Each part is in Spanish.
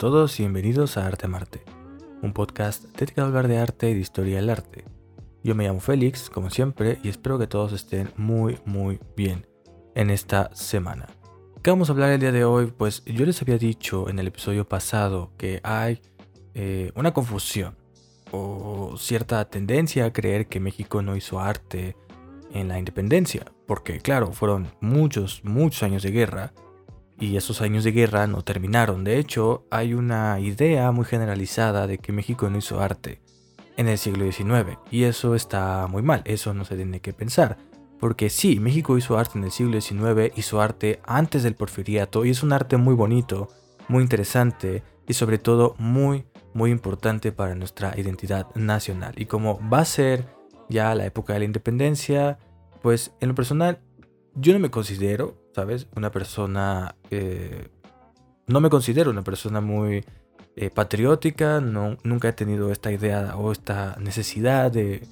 todos y bienvenidos a Arte Marte, un podcast dedicado a hablar de arte y de historia del arte. Yo me llamo Félix, como siempre, y espero que todos estén muy, muy bien en esta semana. ¿Qué vamos a hablar el día de hoy? Pues yo les había dicho en el episodio pasado que hay eh, una confusión o cierta tendencia a creer que México no hizo arte en la independencia, porque claro, fueron muchos, muchos años de guerra y esos años de guerra no terminaron. De hecho, hay una idea muy generalizada de que México no hizo arte en el siglo XIX y eso está muy mal, eso no se tiene que pensar. Porque sí, México hizo arte en el siglo XIX, hizo arte antes del porfiriato y es un arte muy bonito, muy interesante y sobre todo muy, muy importante para nuestra identidad nacional. Y como va a ser ya la época de la independencia, pues en lo personal yo no me considero, ¿sabes? Una persona... Eh, no me considero una persona muy eh, patriótica, no, nunca he tenido esta idea o esta necesidad de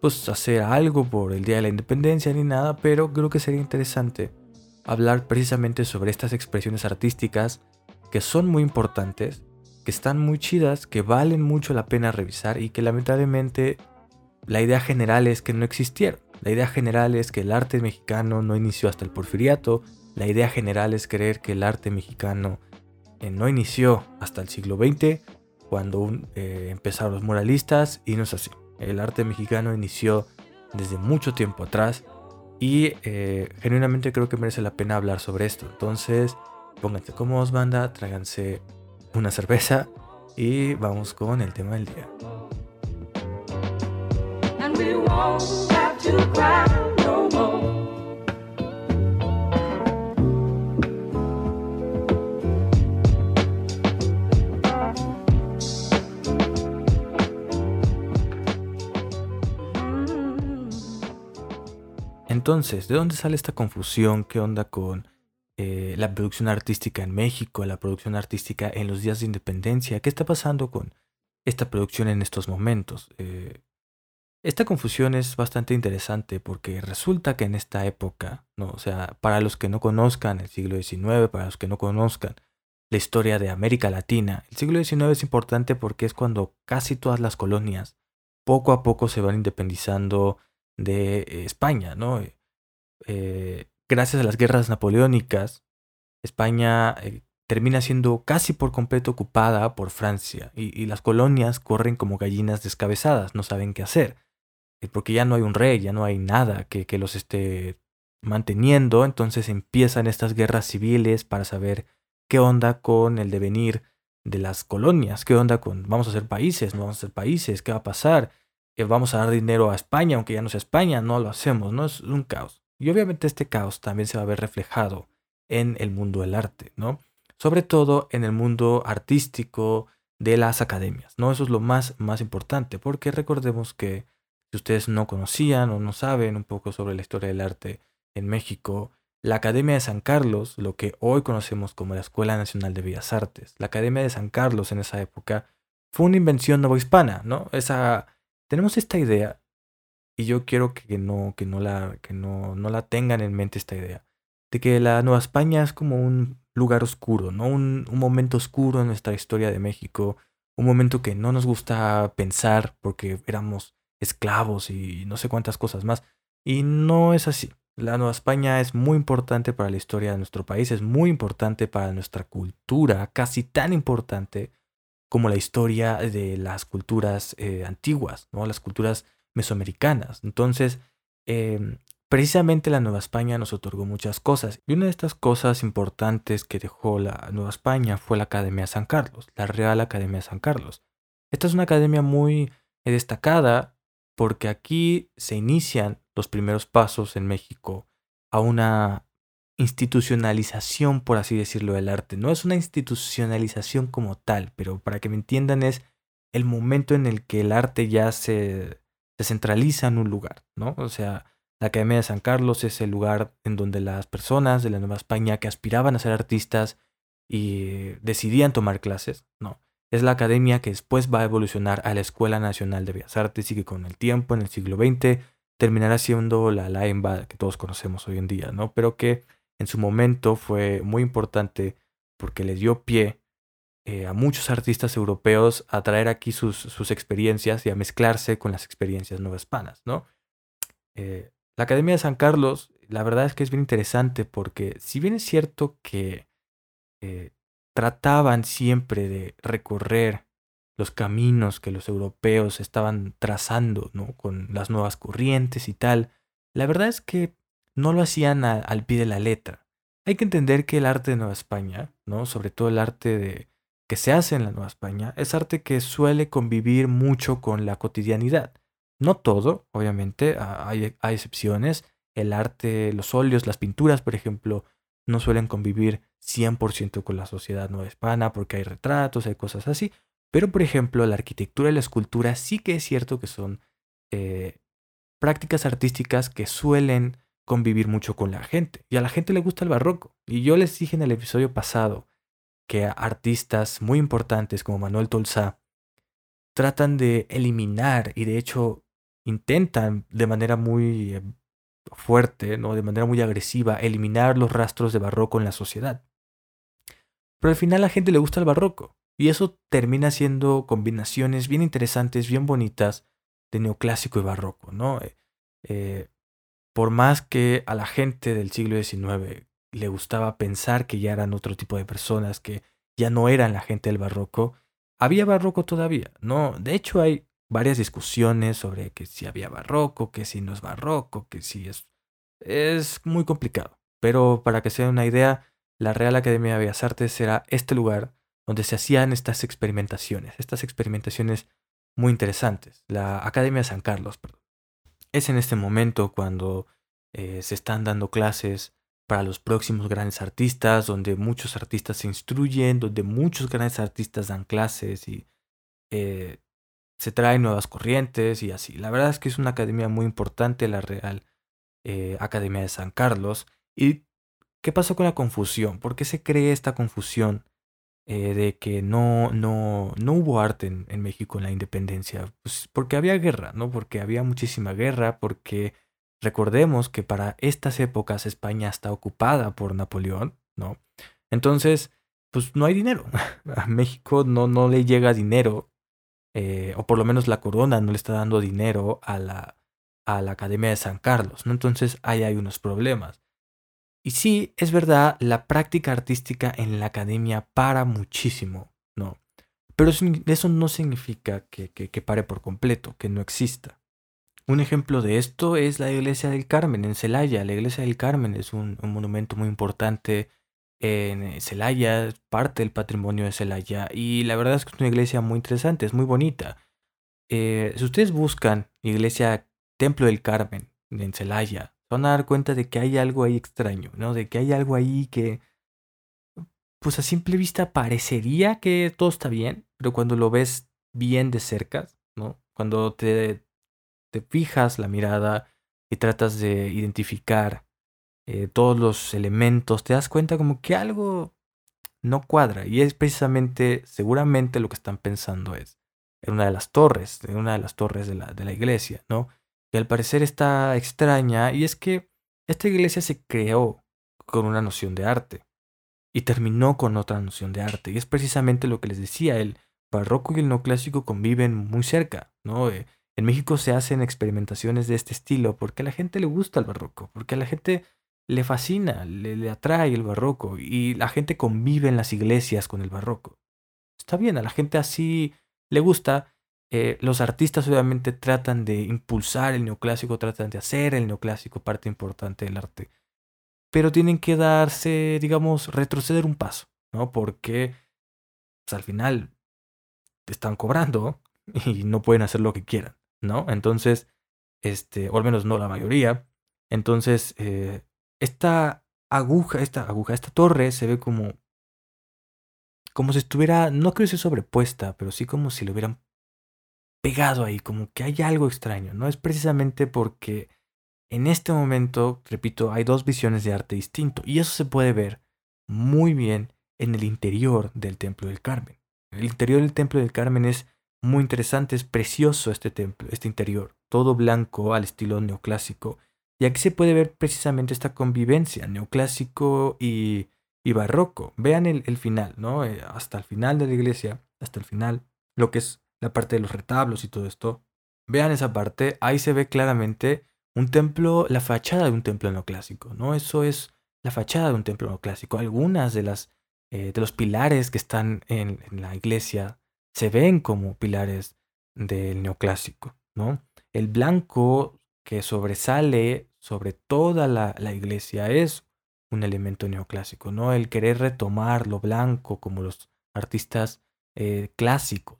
pues, hacer algo por el Día de la Independencia ni nada, pero creo que sería interesante hablar precisamente sobre estas expresiones artísticas que son muy importantes, que están muy chidas, que valen mucho la pena revisar y que lamentablemente la idea general es que no existieron. La idea general es que el arte mexicano no inició hasta el porfiriato. La idea general es creer que el arte mexicano eh, no inició hasta el siglo XX, cuando eh, empezaron los muralistas, y no es así. El arte mexicano inició desde mucho tiempo atrás y eh, genuinamente creo que merece la pena hablar sobre esto. Entonces, pónganse cómodos, banda, tráiganse una cerveza y vamos con el tema del día. Entonces, ¿de dónde sale esta confusión? ¿Qué onda con eh, la producción artística en México, la producción artística en los días de independencia? ¿Qué está pasando con esta producción en estos momentos? Eh, esta confusión es bastante interesante porque resulta que en esta época, ¿no? o sea, para los que no conozcan el siglo XIX, para los que no conozcan la historia de América Latina, el siglo XIX es importante porque es cuando casi todas las colonias poco a poco se van independizando de eh, España, ¿no? Eh, eh, gracias a las guerras napoleónicas, España termina siendo casi por completo ocupada por Francia y, las colonias corren como gallinas descabezadas, no saben qué hacer, porque ya no hay un rey, ya no hay nada que, que los esté manteniendo, entonces empiezan estas guerras civiles para saber qué onda con el devenir de las colonias, qué onda con vamos a ser países, no vamos a ser países, qué va a pasar, Eh, vamos a dar dinero a España, aunque ya no sea España, no lo hacemos, no es un caos. Y obviamente este caos también se va a ver reflejado en el mundo del arte, ¿no? Sobre todo en el mundo artístico de las academias, ¿no? Eso es lo más, más importante, porque recordemos que si ustedes no conocían o no saben un poco sobre la historia del arte en México, la Academia de San Carlos, lo que hoy conocemos como la Escuela Nacional de Bellas Artes, la Academia de San Carlos en esa época fue una invención novohispana, ¿no? Esa, tenemos esta idea y yo quiero que no, que no, la, que no, no la tengan en mente esta idea, de que la Nueva España es como un lugar oscuro, ¿no? Un, un momento oscuro en nuestra historia de México, un momento que no nos gusta pensar porque éramos esclavos y no sé cuántas cosas más. Y no es así. La Nueva España es muy importante para la historia de nuestro país, es muy importante para nuestra cultura, casi tan importante como la historia de las culturas eh, antiguas, ¿no? las culturas mesoamericanas. Entonces, eh, precisamente la Nueva España nos otorgó muchas cosas. Y una de estas cosas importantes que dejó la Nueva España fue la Academia San Carlos, la Real Academia San Carlos. Esta es una academia muy eh, destacada porque aquí se inician los primeros pasos en México a una institucionalización, por así decirlo, del arte. No es una institucionalización como tal, pero para que me entiendan es el momento en el que el arte ya se, se centraliza en un lugar, ¿no? O sea, la Academia de San Carlos es el lugar en donde las personas de la Nueva España que aspiraban a ser artistas y decidían tomar clases, ¿no? Es la academia que después va a evolucionar a la Escuela Nacional de Bellas Artes y que con el tiempo, en el siglo XX, terminará siendo la LAEMBA que todos conocemos hoy en día, ¿no? Pero que en su momento fue muy importante porque le dio pie eh, a muchos artistas europeos a traer aquí sus, sus, experiencias y a mezclarse con las experiencias nuevas hispanas, ¿no? Eh, la Academia de San Carlos, la verdad es que es bien interesante porque si bien es cierto que eh, trataban siempre de recorrer los caminos que los europeos estaban trazando, ¿no? Con las nuevas corrientes y tal. La verdad es que no lo hacían al pie de la letra. Hay que entender que el arte de Nueva España, ¿no? Sobre todo el arte de, que se hace en la Nueva España, es arte que suele convivir mucho con la cotidianidad. No todo, obviamente, hay, hay excepciones. El arte, los óleos, las pinturas, por ejemplo, no suelen convivir 100% con la sociedad nueva hispana porque hay retratos, hay cosas así, pero, por ejemplo, la arquitectura y la escultura sí que es cierto que son eh, prácticas artísticas que suelen convivir mucho con la gente. Y a la gente le gusta el barroco. Y yo les dije en el episodio pasado que artistas muy importantes como Manuel Tolsá tratan de eliminar y de hecho intentan de manera muy eh, fuerte, ¿no? de manera muy agresiva, eliminar los rastros de barroco en la sociedad. Pero al final a la gente le gusta el barroco. Y eso termina siendo combinaciones bien interesantes, bien bonitas de neoclásico y barroco, ¿no? Eh, eh, por más que a la gente del siglo XIX le gustaba pensar que ya eran otro tipo de personas, que ya no eran la gente del barroco, había barroco todavía, ¿no? De hecho hay varias discusiones sobre que si había barroco, que si no es barroco, que si es... Es muy complicado. Pero para que se den una idea, la Real Academia de Bellas Artes era este lugar donde se hacían estas experimentaciones, estas experimentaciones muy interesantes. La Academia de San Carlos, perdón. Es en este momento cuando eh, se están dando clases para los próximos grandes artistas, donde muchos artistas se instruyen, donde muchos grandes artistas dan clases y eh, se traen nuevas corrientes y así. La verdad es que es una academia muy importante, la Real eh, Academia de San Carlos. ¿Y qué pasó con la confusión? ¿Por qué se cree esta confusión eh, de que no, no, no hubo arte en, México en la independencia. Pues porque había guerra, ¿no? Porque había muchísima guerra, porque recordemos que para estas épocas España está ocupada por Napoleón, ¿no? Entonces, pues no hay dinero. A México no, no le llega dinero, eh, o por lo menos la corona no le está dando dinero a la, a la Academia de San Carlos, ¿no? Entonces ahí hay unos problemas. Y sí, es verdad, la práctica artística en la academia para muchísimo, ¿no? Pero eso no significa que, que, pare por completo, que no exista. Un ejemplo de esto es la iglesia del Carmen en Celaya. La iglesia del Carmen es un, monumento muy importante en Celaya, es parte del patrimonio de Celaya. Y la verdad es que es una iglesia muy interesante, es muy bonita. Eh, si ustedes buscan iglesia Templo del Carmen en Celaya, van a dar cuenta de que hay algo ahí extraño, ¿no? De que hay algo ahí que, pues a simple vista parecería que todo está bien, pero cuando lo ves bien de cerca, ¿no? Cuando te, te fijas la mirada y tratas de identificar eh, todos los elementos, te das cuenta como que algo no cuadra. Y es precisamente, seguramente lo que están pensando es en una de las torres, en una de las torres de la, de la iglesia, ¿no? Que al parecer está extraña, y es que esta iglesia se creó con una noción de arte y terminó con otra noción de arte. Y es precisamente lo que les decía, el barroco y el neoclásico conviven muy cerca, ¿no? Eh, en México se hacen experimentaciones de este estilo porque a la gente le gusta el barroco, porque a la gente le fascina, le, le atrae el barroco y la gente convive en las iglesias con el barroco. Está bien, a la gente así le gusta eh, los artistas obviamente tratan de impulsar el neoclásico, tratan de hacer el neoclásico parte importante del arte. Pero tienen que darse, digamos, retroceder un paso, ¿no? Porque pues, al final están cobrando y no pueden hacer lo que quieran, ¿no? Entonces, este, o al menos no la mayoría. Entonces, eh, esta aguja, esta aguja, esta torre se ve como como si estuviera, no creo que sobrepuesta, pero sí como si lo hubieran pegado ahí, como que hay algo extraño, ¿no? Es precisamente porque en este momento, repito, hay dos visiones de arte distinto y eso se puede ver muy bien en el interior del Templo del Carmen. El interior del Templo del Carmen es muy interesante, es precioso este templo, este interior, todo blanco al estilo neoclásico. Y aquí se puede ver precisamente esta convivencia neoclásico y, y barroco. Vean el, el final, ¿no? Eh, hasta el final de la iglesia, hasta el final, lo que es la parte de los retablos y todo esto. Vean esa parte, ahí se ve claramente un templo, la fachada de un templo neoclásico, ¿no? Eso es la fachada de un templo neoclásico. Algunas de las eh, de los pilares que están en, la iglesia se ven como pilares del neoclásico, ¿no? El blanco que sobresale sobre toda la, iglesia es un elemento neoclásico, ¿no? El querer retomar lo blanco como los artistas eh, clásicos.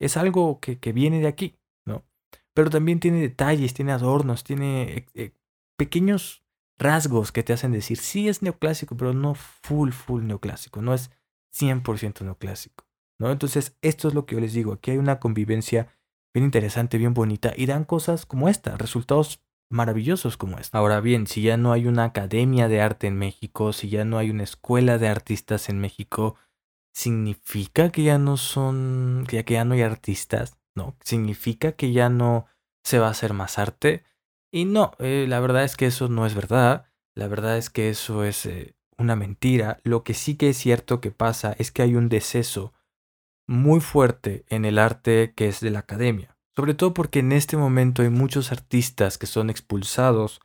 Es algo que, viene de aquí, ¿no? Pero también tiene detalles, tiene adornos, tiene eh, pequeños rasgos que te hacen decir, sí es neoclásico, pero no full, full neoclásico, no es 100% neoclásico, ¿no? Entonces, esto es lo que yo les digo, aquí hay una convivencia bien interesante, bien bonita, y dan cosas como esta, resultados maravillosos como esta. Ahora bien, si ya no hay una academia de arte en México, si ya no hay una escuela de artistas en México, ¿significa que ya no son, que ya, que ya no hay artistas? ¿No? ¿Significa que ya no se va a hacer más arte? Y no, eh, la verdad es que eso no es verdad. La verdad es que eso es eh, una mentira. Lo que sí que es cierto que pasa es que hay un deceso muy fuerte en el arte que es de la academia. Sobre todo porque en este momento hay muchos artistas que son expulsados,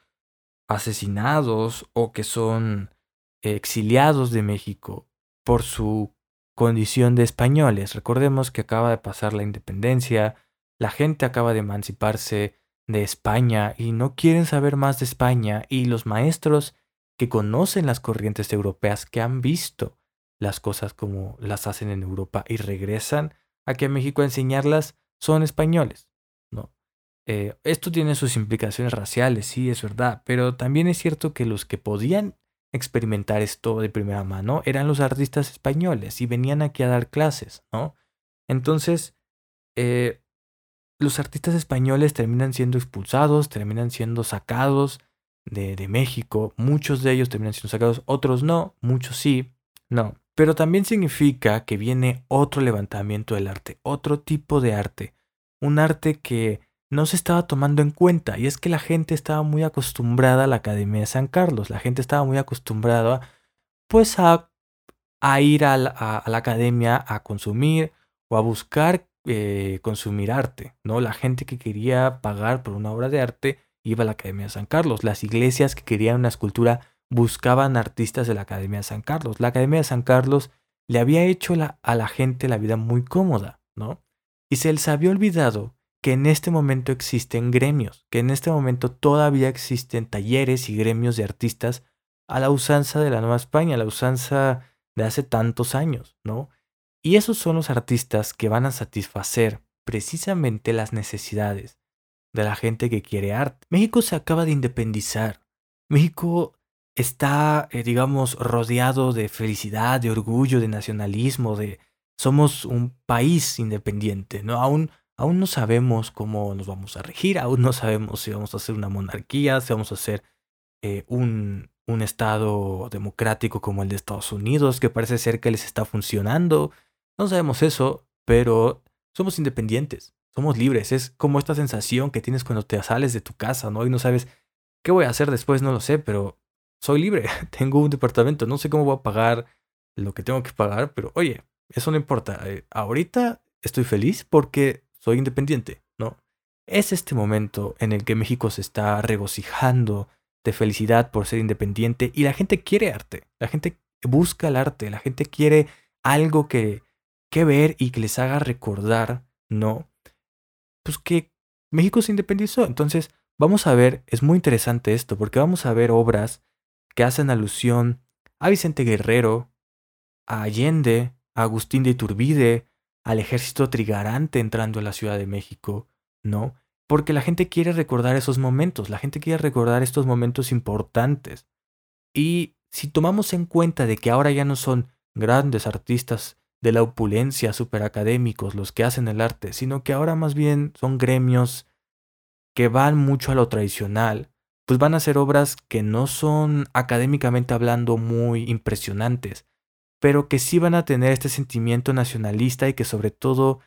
asesinados o que son exiliados de México por su condición de españoles. Recordemos que acaba de pasar la independencia, la gente acaba de emanciparse de España y no quieren saber más de España y los maestros que conocen las corrientes europeas, que han visto las cosas como las hacen en Europa y regresan aquí a México a enseñarlas, son españoles. ¿no? Eh, esto tiene sus implicaciones raciales, sí, es verdad, pero también es cierto que los que podían experimentar esto de primera mano eran los artistas españoles y venían aquí a dar clases, ¿no? Entonces, eh, los artistas españoles terminan siendo expulsados, terminan siendo sacados de, de, México. Muchos de ellos terminan siendo sacados, otros no, muchos sí, no. Pero también significa que viene otro levantamiento del arte, otro tipo de arte. Un arte que no se estaba tomando en cuenta. Y es que la gente estaba muy acostumbrada a la Academia de San Carlos. La gente estaba muy acostumbrada pues a, ir a la, a la academia a consumir o a buscar eh, consumir arte, ¿no? La gente que quería pagar por una obra de arte iba a la Academia de San Carlos. Las iglesias que querían una escultura buscaban artistas de la Academia de San Carlos. La Academia de San Carlos le había hecho a la gente la vida muy cómoda, ¿no? Y se les había olvidado que en este momento existen gremios, que en este momento todavía existen talleres y gremios de artistas a la usanza de la Nueva España, a la usanza de hace tantos años, ¿no? Y esos son los artistas que van a satisfacer precisamente las necesidades de la gente que quiere arte. México se acaba de independizar. México está, eh, digamos, rodeado de felicidad, de orgullo, de nacionalismo, de somos un país independiente, ¿no? Aún, aún no sabemos cómo nos vamos a regir, aún no sabemos si vamos a hacer una monarquía, si vamos a hacer eh, un, un estado democrático como el de Estados Unidos, que parece ser que les está funcionando. No sabemos eso, pero somos independientes, somos libres. Es como esta sensación que tienes cuando te sales de tu casa, ¿no? Y no sabes qué voy a hacer después, no lo sé, pero soy libre. Tengo un departamento, no sé cómo voy a pagar lo que tengo que pagar, pero oye, eso no importa. Eh, ahorita estoy feliz porque soy independiente, ¿no? Es este momento en el que México se está regocijando de felicidad por ser independiente y la gente quiere arte, la gente busca el arte, la gente quiere algo que que ver y que les haga recordar, ¿no? Pues que México se independizó. Entonces, vamos a ver, es muy interesante esto, porque vamos a ver obras que hacen alusión a Vicente Guerrero, a Allende, a Agustín de Iturbide, al ejército trigarante entrando a la Ciudad de México, ¿no? Porque la gente quiere recordar esos momentos, la gente quiere recordar estos momentos importantes. Y si tomamos en cuenta de que ahora ya no son grandes artistas de la opulencia superacadémicos los que hacen el arte, sino que ahora más bien son gremios que van mucho a lo tradicional, pues van a ser obras que no son académicamente hablando muy impresionantes, pero que sí van a tener este sentimiento nacionalista y que sobre todo,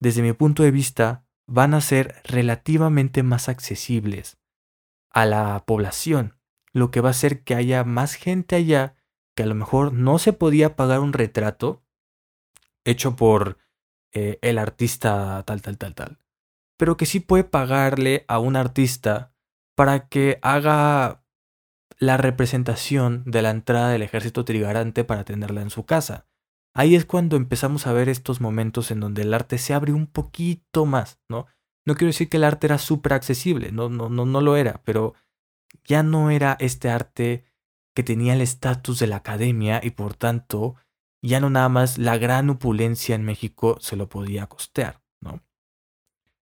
desde mi punto de vista, van a ser relativamente más accesibles a la población, lo que va a hacer que haya más gente allá que a lo mejor no se podía pagar un retrato hecho por eh, el artista tal, tal, tal, tal, pero que sí puede pagarle a un artista para que haga la representación de la entrada del ejército trigarante para tenerla en su casa. Ahí es cuando empezamos a ver estos momentos en donde el arte se abre un poquito más, ¿no? No quiero decir que el arte era súper accesible, no, no, no, no lo era, pero ya no era este arte que tenía el estatus de la academia y por tanto ya no nada más la gran opulencia en México se lo podía costear, ¿no?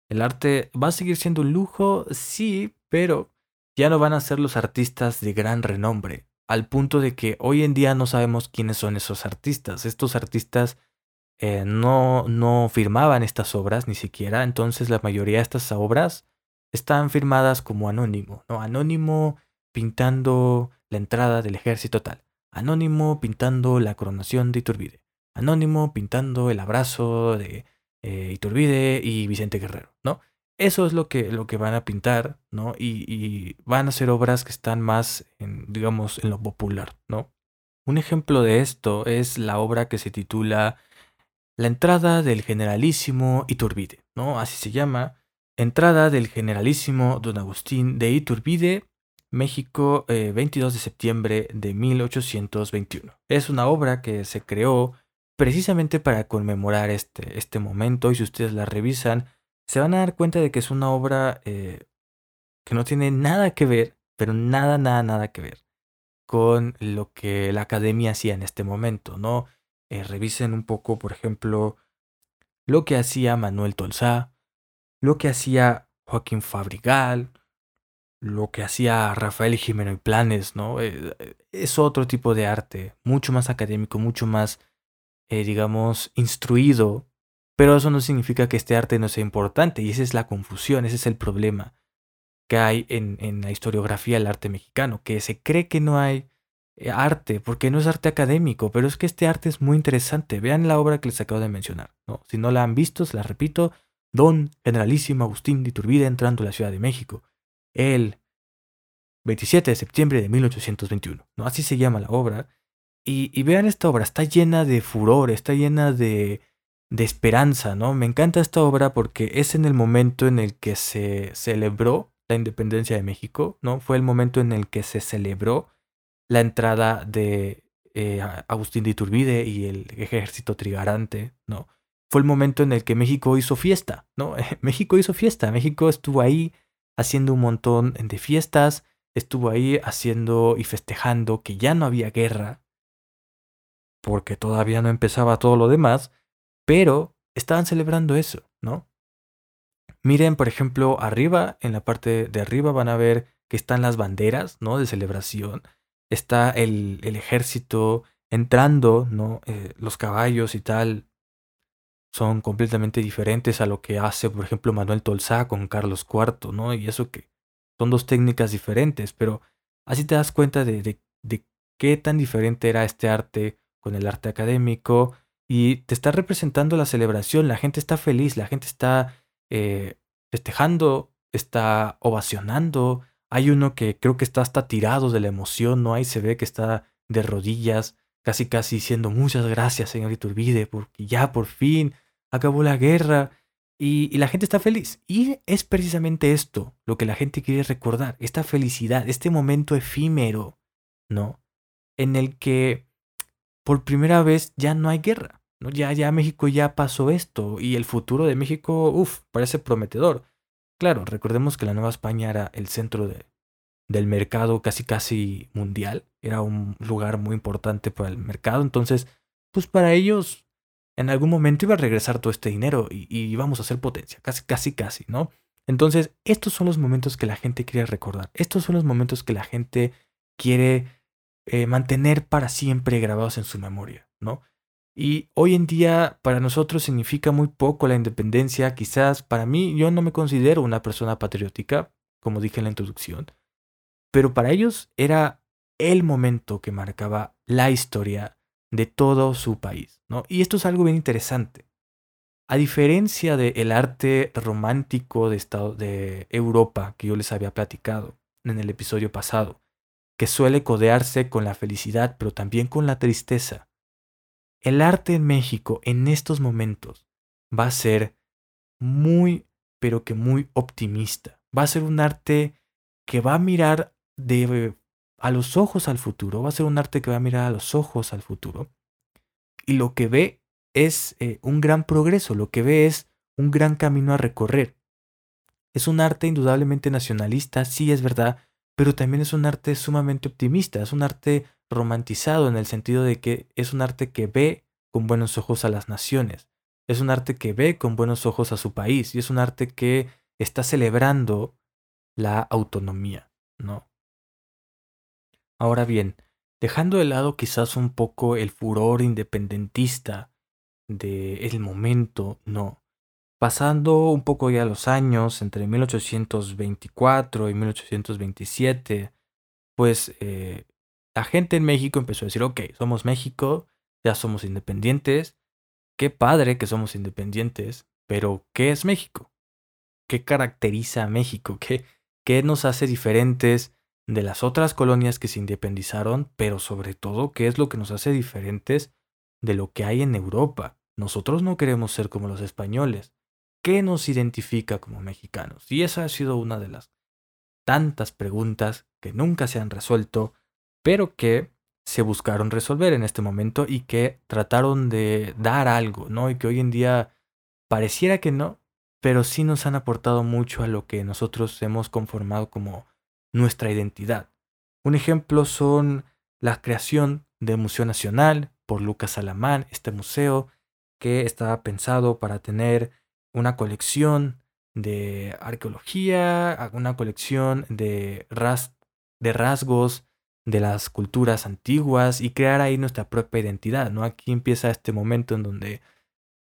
El arte va a seguir siendo un lujo, sí, pero ya no van a ser los artistas de gran renombre, al punto de que hoy en día no sabemos quiénes son esos artistas. Estos artistas eh, no, no firmaban estas obras ni siquiera, entonces la mayoría de estas obras están firmadas como anónimo, ¿no? Anónimo pintando la entrada del ejército tal, anónimo pintando la coronación de Iturbide, anónimo pintando el abrazo de eh, Iturbide y Vicente Guerrero, ¿no? Eso es lo que, lo que van a pintar, ¿no? Y, van a ser obras que están más, en, digamos, en lo popular, ¿no? Un ejemplo de esto es la obra que se titula La entrada del generalísimo Iturbide, ¿no? Así se llama. Entrada del generalísimo Don Agustín de Iturbide, México, 22 eh, de septiembre de 1821. Es una obra que se creó precisamente para conmemorar este, este momento y si ustedes la revisan, se van a dar cuenta de que es una obra eh, que no tiene nada que ver, pero nada, nada, nada que ver con lo que la academia hacía en este momento, ¿no? Eh, revisen un poco, por ejemplo, lo que hacía Manuel Tolsá, lo que hacía Joaquín Fabrigal, lo que hacía Rafael Jimeno y Planes, ¿no? Eh, es otro tipo de arte, mucho más académico, mucho más, digamos, instruido pero eso no significa que este arte no sea importante y esa es la confusión, ese es el problema que hay en, la historiografía del arte mexicano, que se cree que no hay eh, arte, porque no es arte académico, pero es que este arte es muy interesante. Vean la obra que les acabo de mencionar. ¿no? Si no la han visto, se la repito, Don Generalísimo Agustín de Iturbide entrando a la Ciudad de México, el 27 de septiembre de 1821. ¿no? Así se llama la obra. y vean esta obra, está llena de furor, está llena de, de esperanza, ¿no? Me encanta esta obra porque es en el momento en el que se celebró la independencia de México, ¿no? Fue el momento en el que se celebró la entrada de eh, Agustín de Iturbide y el ejército trigarante, ¿no? Fue el momento en el que México hizo fiesta, ¿no? México hizo fiesta, México estuvo ahí haciendo un montón de fiestas, estuvo ahí haciendo y festejando que ya no había guerra, porque todavía no empezaba todo lo demás, pero estaban celebrando eso, ¿no? Miren, por ejemplo, arriba, en la parte de arriba van a ver que están las banderas, ¿no? De celebración. Está el, ejército entrando, ¿no? Eh, los caballos y tal son completamente diferentes a lo que hace, por ejemplo, Manuel Tolsá con Carlos IV, ¿no? Y eso que son dos técnicas diferentes, pero así te das cuenta de, de qué tan diferente era este arte con el arte académico y te está representando la celebración, la gente está feliz, la gente está eh, festejando, está ovacionando. Hay uno que creo que está hasta tirado de la emoción, ¿no? Ahí se ve que está de rodillas, casi casi diciendo muchas gracias, señor Iturbide, porque ya por fin acabó la guerra. Y, y, la gente está feliz. Y es precisamente esto lo que la gente quiere recordar, esta felicidad, este momento efímero, ¿no? En el que por primera vez ya no hay guerra. Ya, ya México ya pasó esto y el futuro de México, uff, parece prometedor. Claro, recordemos que la Nueva España era el centro de, del mercado casi casi mundial, era un lugar muy importante para el mercado, entonces, pues para ellos en algún momento iba a regresar todo este dinero y, íbamos a ser potencia, casi casi casi, ¿no? Entonces, estos son los momentos que la gente quiere recordar, estos son los momentos que la gente quiere eh, mantener para siempre grabados en su memoria, ¿no? Y hoy en día para nosotros significa muy poco la independencia. Quizás para mí yo no me considero una persona patriótica, como dije en la introducción, pero para ellos era el momento que marcaba la historia de todo su país, ¿no? Y esto es algo bien interesante. A diferencia del arte romántico de, estado, de Europa que yo les había platicado en el episodio pasado, que suele codearse con la felicidad, pero también con la tristeza, el arte en México en estos momentos va a ser muy, pero que muy optimista. Va a ser un arte que va a mirar de, a los ojos al futuro, va a ser un arte que va a mirar a los ojos al futuro. Y lo que ve es eh, un gran progreso, lo que ve es un gran camino a recorrer. Es un arte indudablemente nacionalista, sí es verdad, pero también es un arte sumamente optimista, es un arte romantizado en el sentido de que es un arte que ve con buenos ojos a las naciones, es un arte que ve con buenos ojos a su país y es un arte que está celebrando la autonomía, ¿no? Ahora bien, dejando de lado quizás un poco el furor independentista del momento, no. Pasando un poco ya los años, entre 1824 y 1827, pues eh, la gente en México empezó a decir, ok, somos México, ya somos independientes, qué padre que somos independientes, pero ¿qué es México? ¿Qué caracteriza a México? ¿Qué, qué nos hace diferentes de las otras colonias que se independizaron? Pero sobre todo, ¿qué es lo que nos hace diferentes de lo que hay en Europa? Nosotros no queremos ser como los españoles. ¿Qué nos identifica como mexicanos? Y esa ha sido una de las tantas preguntas que nunca se han resuelto, pero que se buscaron resolver en este momento y que trataron de dar algo, ¿no? Y que hoy en día pareciera que no, pero sí nos han aportado mucho a lo que nosotros hemos conformado como nuestra identidad. Un ejemplo son la creación del Museo Nacional por Lucas Alamán, este museo que estaba pensado para tener una colección de arqueología, una colección de, de rasgos de las culturas antiguas y crear ahí nuestra propia identidad, ¿no? Aquí empieza este momento en donde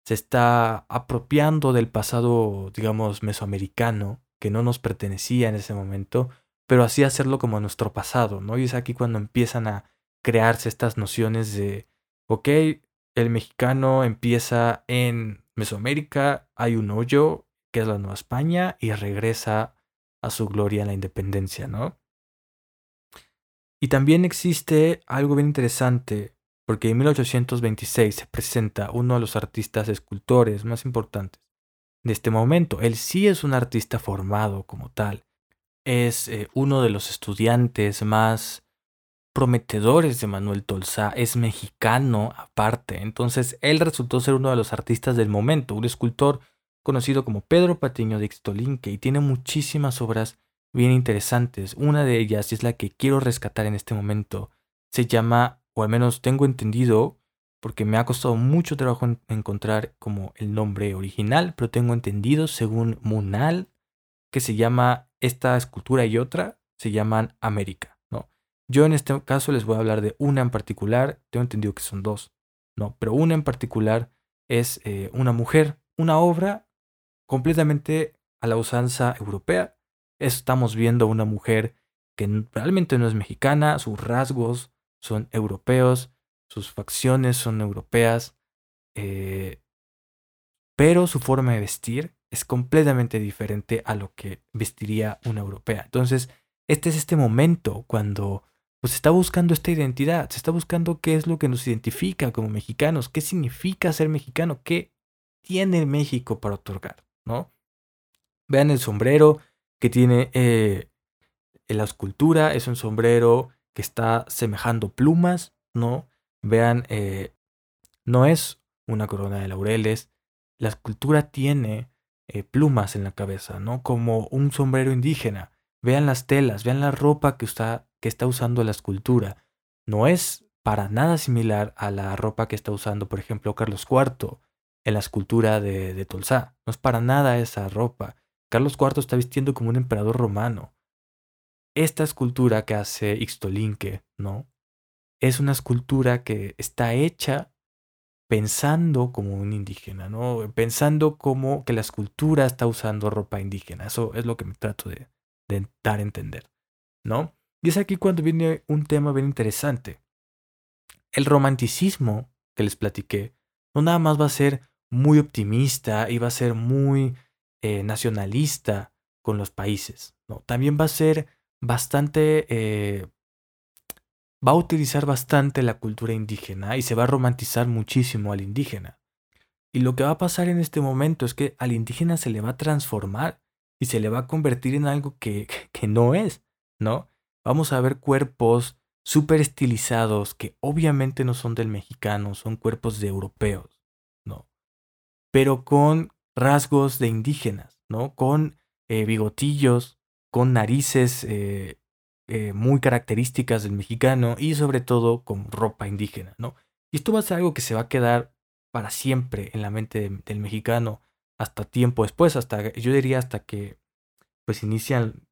se está apropiando del pasado, digamos, mesoamericano, que no nos pertenecía en ese momento, pero así hacerlo como nuestro pasado, ¿no? Y es aquí cuando empiezan a crearse estas nociones de, ok, el mexicano empieza en Mesoamérica, hay un hoyo, que es la Nueva España, y regresa a su gloria en la independencia, ¿no? Y también existe algo bien interesante, porque en 1826 se presenta uno de los artistas escultores más importantes de este momento. Él sí es un artista formado como tal. Es eh, uno de los estudiantes más prometedores de Manuel Tolsá. Es mexicano aparte. Entonces él resultó ser uno de los artistas del momento, un escultor conocido como Pedro Patiño de Ixtolinque y tiene muchísimas obras bien interesantes. Una de ellas, es la que quiero rescatar en este momento, se llama, o al menos tengo entendido, porque me ha costado mucho trabajo encontrar como el nombre original, pero tengo entendido, según Munal, que se llama esta escultura y otra, se llaman América, ¿no? Yo en este caso les voy a hablar de una en particular, tengo entendido que son dos, ¿no? Pero una en particular es eh, una mujer, una obra completamente a la usanza europea, estamos viendo una mujer que realmente no es mexicana, sus rasgos son europeos, sus facciones son europeas, eh, pero su forma de vestir es completamente diferente a lo que vestiría una europea. Entonces, este es este momento cuando pues, se está buscando esta identidad, se está buscando qué es lo que nos identifica como mexicanos, qué significa ser mexicano, qué tiene México para otorgar, ¿no? Vean el sombrero, que tiene eh, la escultura, es un sombrero que está semejando plumas, ¿no? Vean, eh, no es una corona de laureles, la escultura tiene eh, plumas en la cabeza, ¿no? Como un sombrero indígena. Vean las telas, vean la ropa que está, que está usando la escultura. No es para nada similar a la ropa que está usando, por ejemplo, Carlos IV en la escultura de, de Tolsá. No es para nada esa ropa. Carlos IV está vistiendo como un emperador romano. Esta escultura que hace Ixtolinque, ¿no? Es una escultura que está hecha pensando como un indígena, ¿no? Pensando como que la escultura está usando ropa indígena. Eso es lo que me trato de, de dar a entender, ¿no? Y es aquí cuando viene un tema bien interesante. el romanticismo que les platiqué no nada más va a ser muy optimista y va a ser muy eh, nacionalista con los países, ¿no? También va a ser bastante, eh, va a utilizar bastante la cultura indígena y se va a romantizar muchísimo al indígena. Y lo que va a pasar en este momento es que al indígena se le va a transformar y se le va a convertir en algo que, que no es, ¿no? Vamos a ver cuerpos súper estilizados que obviamente no son del mexicano, son cuerpos de europeos, ¿no? Pero con rasgos de indígenas, ¿no? Con eh, bigotillos, con narices eh, eh, muy características del mexicano y sobre todo con ropa indígena, ¿no? Y esto va a ser algo que se va a quedar para siempre en la mente del mexicano hasta tiempo después, hasta yo diría hasta que pues inician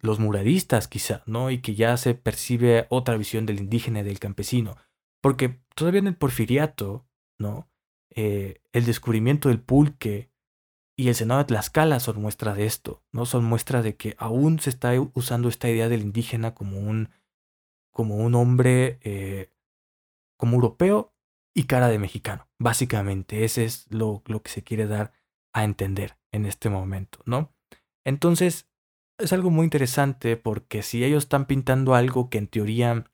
los muralistas quizá, ¿no? Y que ya se percibe otra visión del indígena y del campesino. Porque todavía en el porfiriato, ¿no? Eh, el descubrimiento del pulque y el Senado de Tlaxcala son muestra de esto, ¿no? Son muestra de que aún se está usando esta idea del indígena como un, como un hombre, eh, como europeo y cara de mexicano. Básicamente, ese es lo, lo que se quiere dar a entender en este momento, ¿no? Entonces, es algo muy interesante porque si ellos están pintando algo que en teoría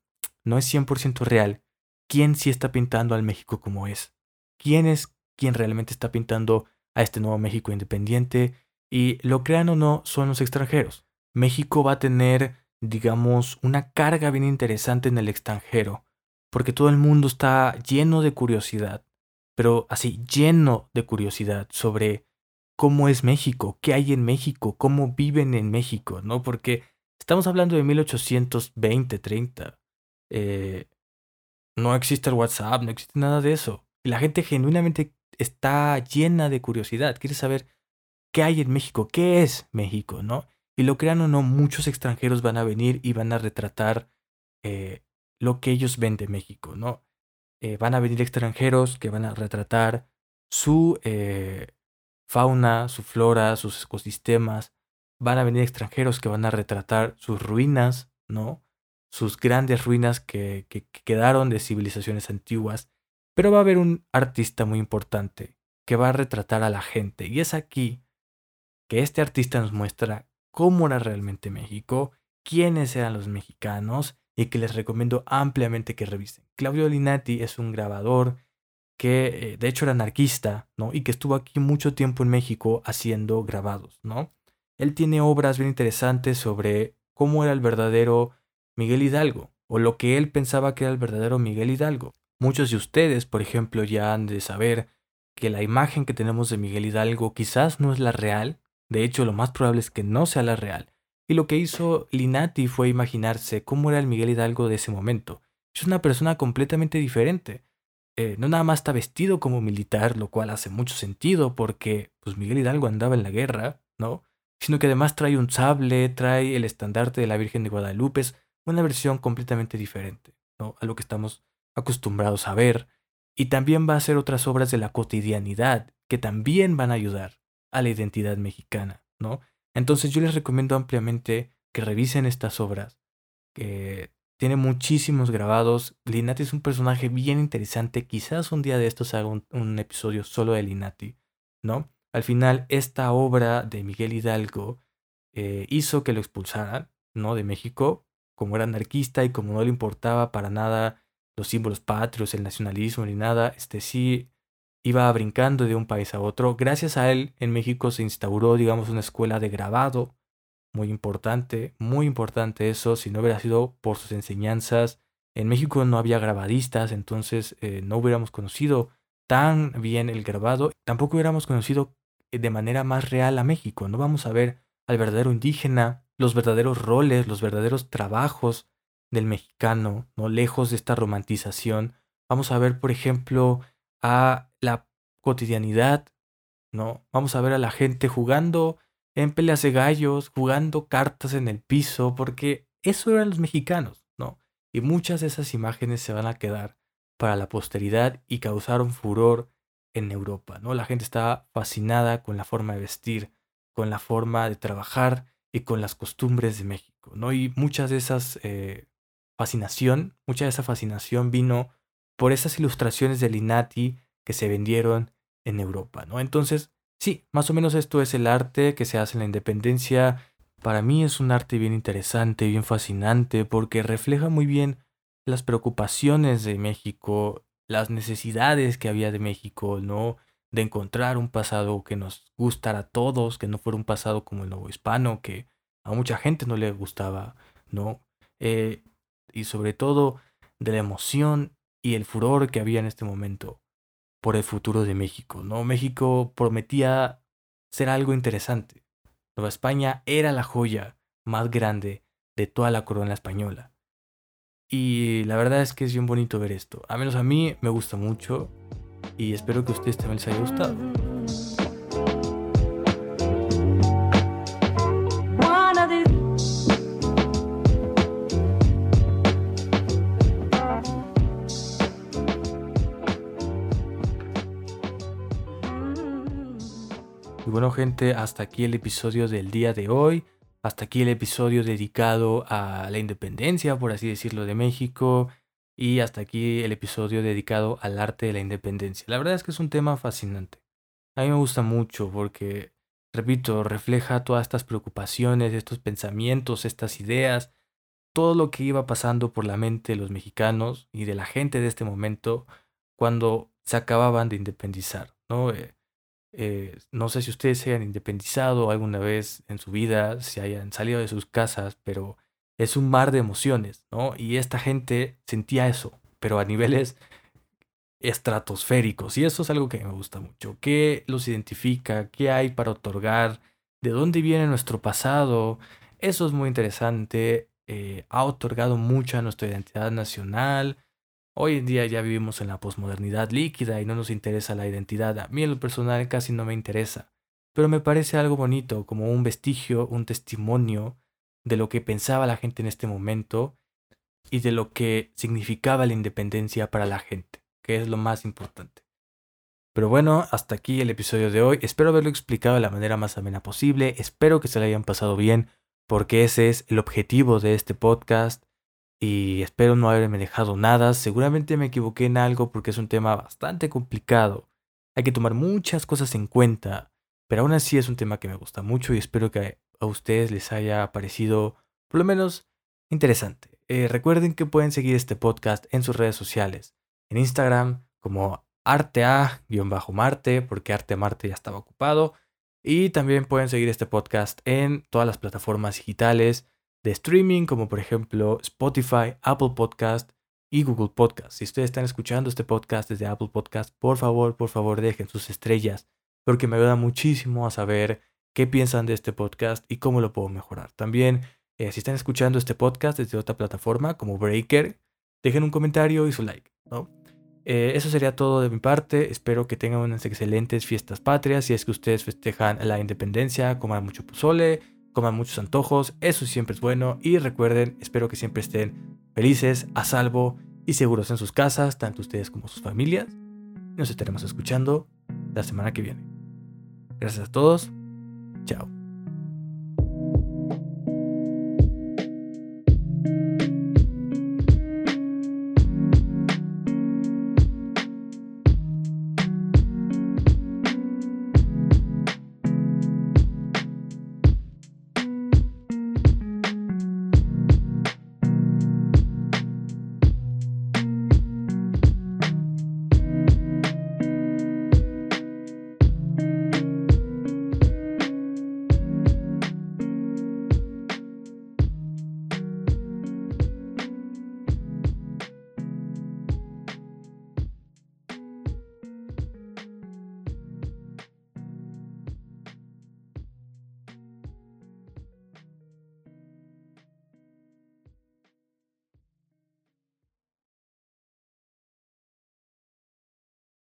no es 100% real, ¿quién sí está pintando al México como es? ¿Quién es quien realmente está pintando a este nuevo México independiente? Y lo crean o no, son los extranjeros. México va a tener, digamos, una carga bien interesante en el extranjero, porque todo el mundo está lleno de curiosidad, pero así, lleno de curiosidad sobre cómo es México, qué hay en México, cómo viven en México, ¿no? Porque estamos hablando de 1820, 30. Eh, no existe el WhatsApp, no existe nada de eso. Y la gente genuinamente está llena de curiosidad, quiere saber qué hay en México, qué es México, ¿no? Y lo crean o no, muchos extranjeros van a venir y van a retratar eh, lo que ellos ven de México, ¿no? Eh, van a venir extranjeros que van a retratar su fauna, su flora, sus ecosistemas. Van a venir extranjeros que van a retratar sus ruinas, ¿no? Sus grandes ruinas que, quedaron de civilizaciones antiguas. Pero va a haber un artista muy importante que va a retratar a la gente. Y es aquí que este artista nos muestra cómo era realmente México, quiénes eran los mexicanos y que les recomiendo ampliamente que revisen. Claudio Linati es un grabador que eh, de hecho era anarquista, ¿no? Y que estuvo aquí mucho tiempo en México haciendo grabados, ¿no? Él tiene obras bien interesantes sobre cómo era el verdadero Miguel Hidalgo, o lo que él pensaba que era el verdadero Miguel Hidalgo. Muchos de ustedes, por ejemplo, ya han de saber que la imagen que tenemos de Miguel Hidalgo quizás no es la real, de hecho lo más probable es que no sea la real. Y lo que hizo Linati fue imaginarse cómo era el Miguel Hidalgo de ese momento. Es una persona completamente diferente. Eh, no nada más está vestido como militar, lo cual hace mucho sentido porque pues Miguel Hidalgo andaba en la guerra, ¿no? Sino que además trae un sable, trae el estandarte de la Virgen de Guadalupe, es una versión completamente diferente, ¿no? A lo que estamos acostumbrados a ver. Y también va a hacer otras obras de la cotidianidad que también van a ayudar a la identidad mexicana, ¿no? Entonces yo les recomiendo ampliamente que revisen estas obras, que tiene muchísimos grabados. Linati es un personaje bien interesante. Quizás un día de estos haga un, episodio solo de Linati, ¿no? Al final, esta obra de Miguel Hidalgo eh, hizo que lo expulsaran, ¿no? De México, como era anarquista y como no le importaba para nada los símbolos patrios, el nacionalismo ni nada, este sí iba brincando de un país a otro. Gracias a él, en México se instauró, digamos, una escuela de grabado, muy importante, muy importante eso, si no hubiera sido por sus enseñanzas. En México no había grabadistas, entonces eh, no hubiéramos conocido tan bien el grabado, tampoco hubiéramos conocido eh, de manera más real a México. No vamos a ver al verdadero indígena, los verdaderos roles, los verdaderos trabajos del mexicano, no lejos de esta romantización. Vamos a ver, por ejemplo, a la cotidianidad, ¿no? Vamos a ver a la gente jugando en peleas de gallos, jugando cartas en el piso, porque eso eran los mexicanos, ¿no? Y muchas de esas imágenes se van a quedar para la posteridad y causaron furor en Europa, ¿no? La gente estaba fascinada con la forma de vestir, con la forma de trabajar y con las costumbres de México, ¿no? Y muchas de esas eh, fascinación, mucha de esa fascinación vino por esas ilustraciones de Linati que se vendieron en Europa, ¿no? Entonces, sí, más o menos esto es el arte que se hace en la independencia. Para mí es un arte bien interesante, bien fascinante, porque refleja muy bien las preocupaciones de México, las necesidades que había de México, ¿no? De encontrar un pasado que nos gustara a todos, que no fuera un pasado como el nuevo hispano, que a mucha gente no le gustaba, ¿no? Eh, y sobre todo de la emoción y el furor que había en este momento por el futuro de México, ¿no? México prometía ser algo interesante. Nueva España era la joya más grande de toda la corona española. Y la verdad es que es bien bonito ver esto. A menos a mí me gusta mucho y espero que a ustedes también les haya gustado. Y bueno gente, hasta aquí el episodio del día de hoy. Hasta aquí el episodio dedicado a la independencia, por así decirlo, de México. Y hasta aquí el episodio dedicado al arte de la independencia. La verdad es que es un tema fascinante. A mí me gusta mucho porque, repito, refleja todas estas preocupaciones, estos pensamientos, estas ideas, todo lo que iba pasando por la mente de los mexicanos y de la gente de este momento cuando se acababan de independizar. ¿no? Eh, eh, no sé si ustedes se hayan independizado alguna vez en su vida, si hayan salido de sus casas, pero es un mar de emociones, ¿no? Y esta gente sentía eso, pero a niveles estratosféricos. Y eso es algo que me gusta mucho. ¿Qué los identifica? ¿Qué hay para otorgar? ¿De dónde viene nuestro pasado? Eso es muy interesante. Eh, ha otorgado mucho a nuestra identidad nacional. Hoy en día ya vivimos en la posmodernidad líquida y no nos interesa la identidad. A mí en lo personal casi no me interesa. Pero me parece algo bonito, como un vestigio, un testimonio de lo que pensaba la gente en este momento y de lo que significaba la independencia para la gente, que es lo más importante. Pero bueno, hasta aquí el episodio de hoy. Espero haberlo explicado de la manera más amena posible. Espero que se le hayan pasado bien, porque ese es el objetivo de este podcast y espero no haberme dejado nada. Seguramente me equivoqué en algo porque es un tema bastante complicado. Hay que tomar muchas cosas en cuenta, pero aún así es un tema que me gusta mucho y espero que a ustedes les haya parecido por lo menos interesante. Eh, recuerden que pueden seguir este podcast en sus redes sociales, en Instagram como artea-marte, porque Arte Marte ya estaba ocupado, y también pueden seguir este podcast en todas las plataformas digitales de streaming, como por ejemplo Spotify, Apple Podcast y Google Podcast. Si ustedes están escuchando este podcast desde Apple Podcast, por favor, por favor, dejen sus estrellas, porque me ayuda muchísimo a saber qué piensan de este podcast y cómo lo puedo mejorar. También, eh, si están escuchando este podcast desde otra plataforma como Breaker, dejen un comentario y su like. ¿no? Eh, eso sería todo de mi parte. Espero que tengan unas excelentes fiestas patrias. Si es que ustedes festejan la independencia, coman mucho pozole coman muchos antojos, eso siempre es bueno y recuerden, espero que siempre estén felices, a salvo y seguros en sus casas, tanto ustedes como sus familias. Nos estaremos escuchando la semana que viene. Gracias a todos